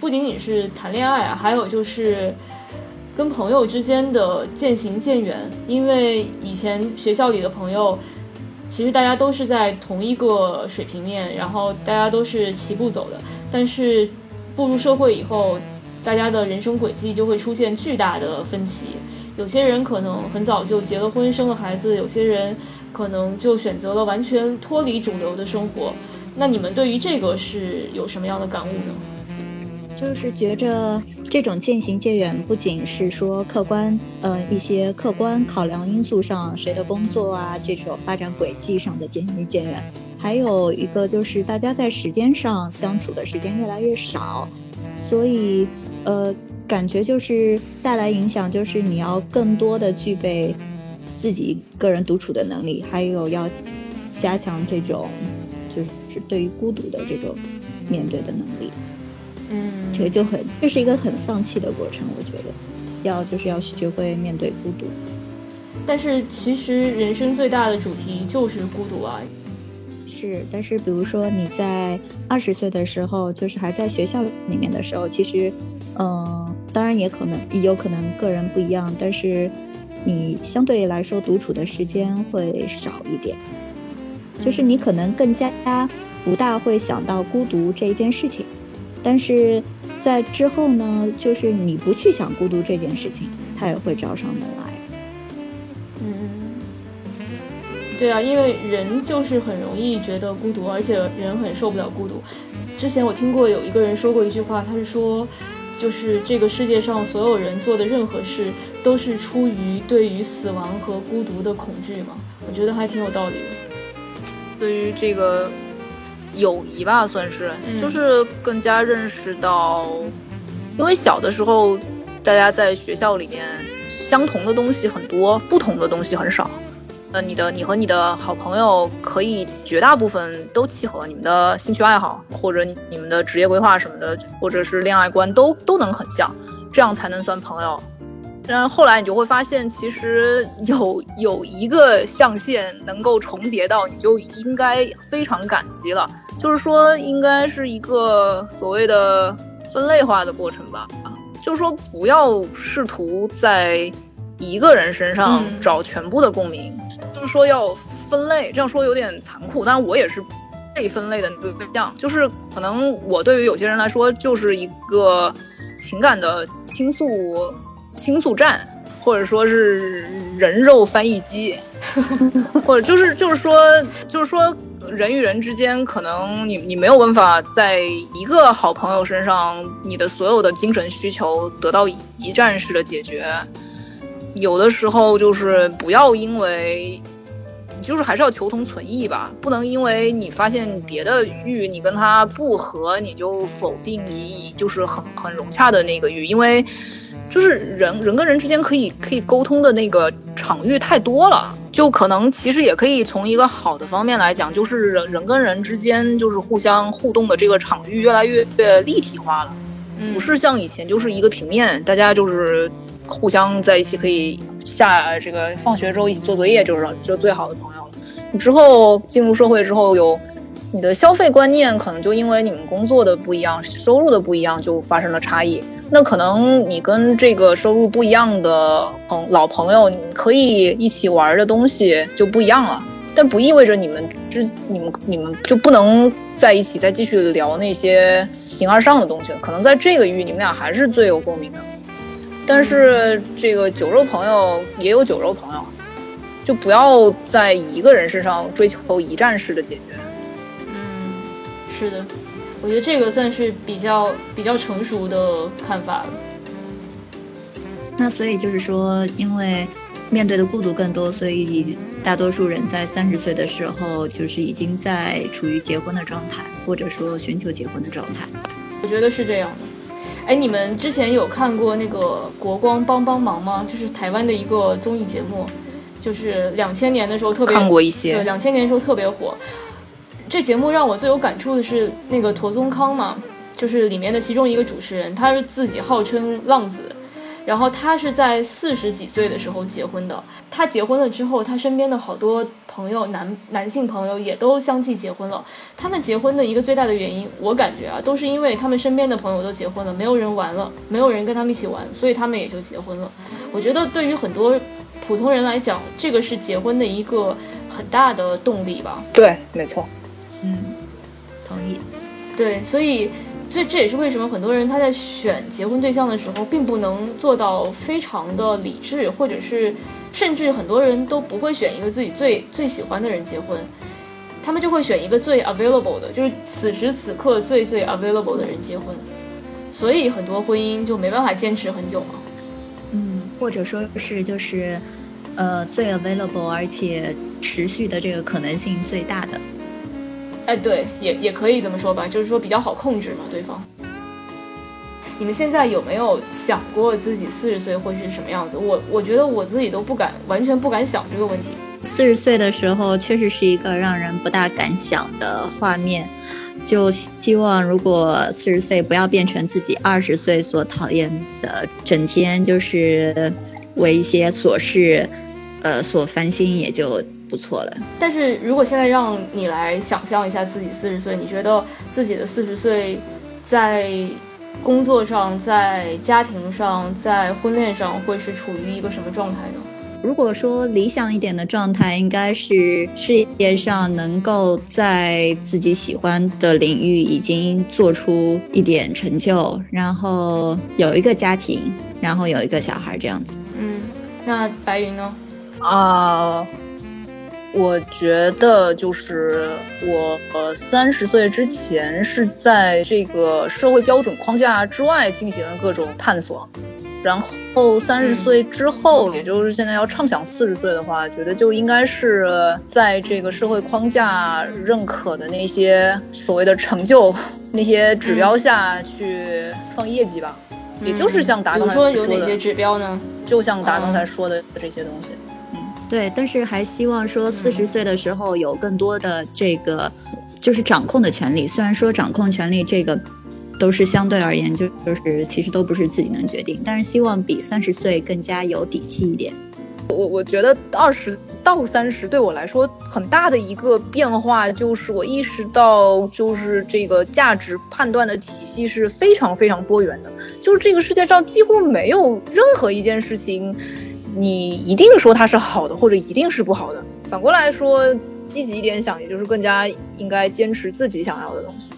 不仅仅是谈恋爱啊，还有就是跟朋友之间的渐行渐远。因为以前学校里的朋友，其实大家都是在同一个水平面，然后大家都是齐步走的。但是步入社会以后，大家的人生轨迹就会出现巨大的分歧。有些人可能很早就结了婚，生了孩子；有些人可能就选择了完全脱离主流的生活。那你们对于这个是有什么样的感悟呢？就是觉着这种渐行渐远，不仅是说客观，呃，一些客观考量因素上，谁的工作啊，这种发展轨迹上的渐行渐远，还有一个就是大家在时间上相处的时间越来越少，所以，呃，感觉就是带来影响，就是你要更多的具备自己个人独处的能力，还有要加强这种就是对于孤独的这种面对的能力。嗯，这个就很，这是一个很丧气的过程。我觉得，要就是要学会面对孤独。但是其实人生最大的主题就是孤独啊。是，但是比如说你在二十岁的时候，就是还在学校里面的时候，其实，嗯，当然也可能也有可能个人不一样，但是你相对来说独处的时间会少一点，就是你可能更加不大会想到孤独这一件事情。但是在之后呢，就是你不去想孤独这件事情，它也会找上门来。嗯，对啊，因为人就是很容易觉得孤独，而且人很受不了孤独。之前我听过有一个人说过一句话，他是说，就是这个世界上所有人做的任何事，都是出于对于死亡和孤独的恐惧嘛。我觉得还挺有道理的。对于这个。友谊吧，算是，就是更加认识到，因为小的时候，大家在学校里面，相同的东西很多，不同的东西很少。呃，你的，你和你的好朋友可以绝大部分都契合，你们的兴趣爱好，或者你们的职业规划什么的，或者是恋爱观都都能很像，这样才能算朋友。但后来你就会发现，其实有有一个象限能够重叠到，你就应该非常感激了。就是说，应该是一个所谓的分类化的过程吧。就是说，不要试图在一个人身上找全部的共鸣。就是说，要分类。这样说有点残酷，但是我也是被分类的那个对象。就是可能我对于有些人来说，就是一个情感的倾诉倾诉站，或者说是人肉翻译机，或者就是就是说就是说。人与人之间，可能你你没有办法在一个好朋友身上，你的所有的精神需求得到一站式的解决。有的时候就是不要因为，就是还是要求同存异吧，不能因为你发现别的域你跟他不合，你就否定你就是很很融洽的那个域，因为就是人人跟人之间可以可以沟通的那个场域太多了。就可能其实也可以从一个好的方面来讲，就是人人跟人之间就是互相互动的这个场域越来越立体化了，不是像以前就是一个平面，大家就是互相在一起可以下这个放学之后一起做作业，就是就最好的朋友了。你之后进入社会之后，有你的消费观念可能就因为你们工作的不一样，收入的不一样，就发生了差异。那可能你跟这个收入不一样的朋老朋友，你可以一起玩的东西就不一样了，但不意味着你们之你们你们就不能在一起再继续聊那 些形而上的东西了。可能在这个域，你们俩还是最有共鸣的。但是这个酒肉朋友也有酒肉朋友，就不要在一个人身上追求一站式的解决。嗯，是的。我觉得这个算是比较比较成熟的看法了。那所以就是说，因为面对的孤独更多，所以大多数人在三十岁的时候，就是已经在处于结婚的状态，或者说寻求结婚的状态。我觉得是这样的。哎，你们之前有看过那个《国光帮帮忙》吗？就是台湾的一个综艺节目，就是两千年的时候特别看过一些，对，两千年的时候特别火。这节目让我最有感触的是那个陀宗康嘛，就是里面的其中一个主持人，他是自己号称浪子，然后他是在四十几岁的时候结婚的。他结婚了之后，他身边的好多朋友，男男性朋友也都相继结婚了。他们结婚的一个最大的原因，我感觉啊，都是因为他们身边的朋友都结婚了，没有人玩了，没有人跟他们一起玩，所以他们也就结婚了。我觉得对于很多普通人来讲，这个是结婚的一个很大的动力吧。对，没错。嗯，同意。对，所以。这这也是为什么很多人他在选结婚对象的时候，并不能做到非常的理智，或者是甚至很多人都不会选一个自己最最喜欢的人结婚，他们就会选一个最 available 的，就是此时此刻最最 available 的人结婚，所以很多婚姻就没办法坚持很久嘛。嗯，或者说是就是，呃，最 available 而且持续的这个可能性最大的。哎，对，也也可以这么说吧，就是说比较好控制嘛，对方。你们现在有没有想过自己四十岁会是什么样子？我我觉得我自己都不敢，完全不敢想这个问题。四十岁的时候，确实是一个让人不大敢想的画面。就希望如果四十岁不要变成自己二十岁所讨厌的，整天就是为一些琐事，呃，所烦心，也就。不错的，但是如果现在让你来想象一下自己四十岁，你觉得自己的四十岁，在工作上、在家庭上、在婚恋上会是处于一个什么状态呢？如果说理想一点的状态，应该是事业上能够在自己喜欢的领域已经做出一点成就，然后有一个家庭，然后有一个小孩这样子。嗯，那白云呢？啊。我觉得就是我呃三十岁之前是在这个社会标准框架之外进行了各种探索，然后三十岁之后，也就是现在要畅想四十岁的话，觉得就应该是在这个社会框架认可的那些所谓的成就那些指标下去创业绩吧，也就是像达刚才说的，有哪些指标呢？就像达刚才说的这些东西。对，但是还希望说四十岁的时候有更多的这个，就是掌控的权利。虽然说掌控权利这个都是相对而言，就就是其实都不是自己能决定，但是希望比三十岁更加有底气一点。我我觉得二十到三十对我来说很大的一个变化，就是我意识到，就是这个价值判断的体系是非常非常多元的，就是这个世界上几乎没有任何一件事情。你一定说它是好的，或者一定是不好的。反过来说，积极一点想，也就是更加应该坚持自己想要的东西。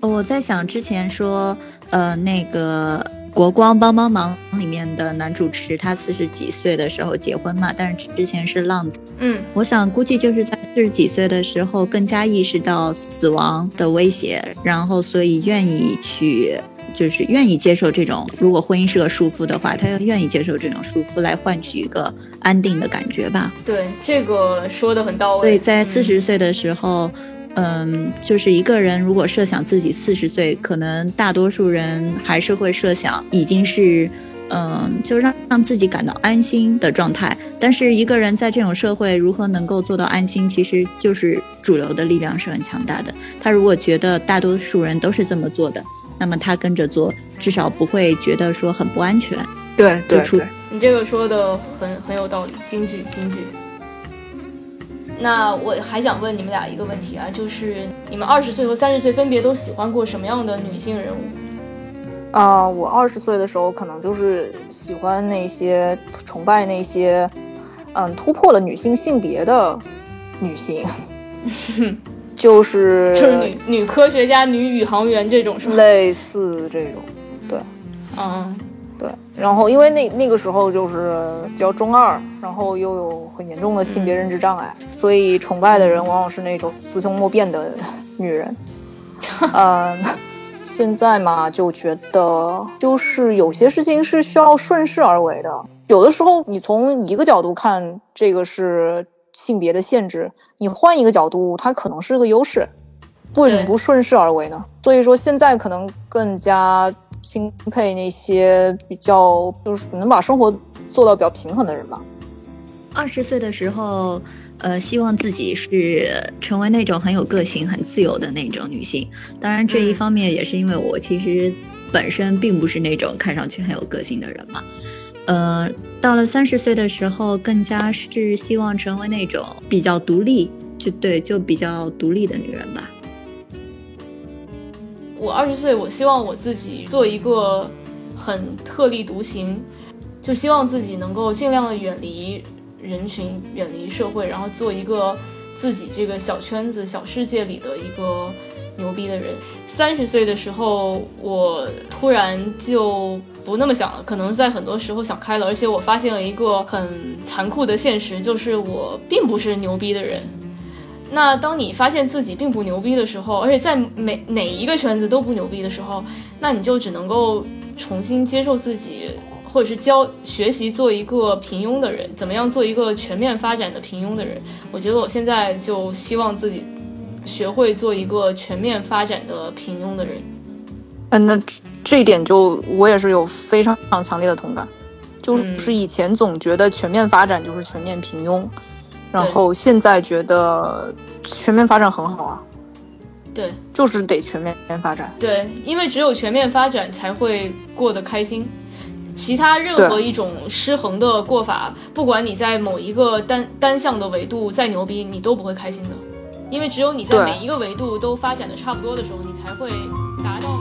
我在想之前说，呃，那个《国光帮帮忙》里面的男主持，他四十几岁的时候结婚嘛，但是之前是浪子。嗯，我想估计就是在四十几岁的时候，更加意识到死亡的威胁，然后所以愿意去。就是愿意接受这种，如果婚姻是个束缚的话，他要愿意接受这种束缚来换取一个安定的感觉吧。对，这个说的很到位。对，在四十岁的时候，嗯，就是一个人如果设想自己四十岁，可能大多数人还是会设想已经是，嗯，就让让自己感到安心的状态。但是一个人在这种社会如何能够做到安心，其实就是主流的力量是很强大的。他如果觉得大多数人都是这么做的。那么他跟着做，至少不会觉得说很不安全。对对对，你这个说的很很有道理，京剧京剧。那我还想问你们俩一个问题啊，就是你们二十岁和三十岁分别都喜欢过什么样的女性人物？啊，我二十岁的时候可能就是喜欢那些崇拜那些，嗯，突破了女性性别的女性。就是就是女女科学家、女宇航员这种是吗？类似这种，对，嗯，对。然后因为那那个时候就是比较中二，然后又有很严重的性别认知障碍，所以崇拜的人往往是那种雌雄莫辨的女人。嗯，现在嘛，就觉得就是有些事情是需要顺势而为的，有的时候你从一个角度看，这个是。性别的限制，你换一个角度，它可能是个优势，为什么不顺势而为呢？所以说现在可能更加钦佩那些比较就是能把生活做到比较平衡的人吧。二十岁的时候，呃，希望自己是成为那种很有个性、很自由的那种女性。当然，这一方面也是因为我其实本身并不是那种看上去很有个性的人嘛。呃，到了三十岁的时候，更加是希望成为那种比较独立，就对，就比较独立的女人吧。我二十岁，我希望我自己做一个很特立独行，就希望自己能够尽量的远离人群，远离社会，然后做一个自己这个小圈子、小世界里的一个牛逼的人。三十岁的时候，我突然就不那么想了，可能在很多时候想开了，而且我发现了一个很残酷的现实，就是我并不是牛逼的人。那当你发现自己并不牛逼的时候，而且在每哪一个圈子都不牛逼的时候，那你就只能够重新接受自己，或者是教学习做一个平庸的人，怎么样做一个全面发展的平庸的人？我觉得我现在就希望自己学会做一个全面发展的平庸的人。嗯，那这一点就我也是有非常非常强烈的同感，就是以前总觉得全面发展就是全面平庸。然后现在觉得全面发展很好啊，对，就是得全面发展。对，因为只有全面发展才会过得开心，其他任何一种失衡的过法，不管你在某一个单单向的维度再牛逼，你都不会开心的，因为只有你在每一个维度都发展的差不多的时候，你才会达到。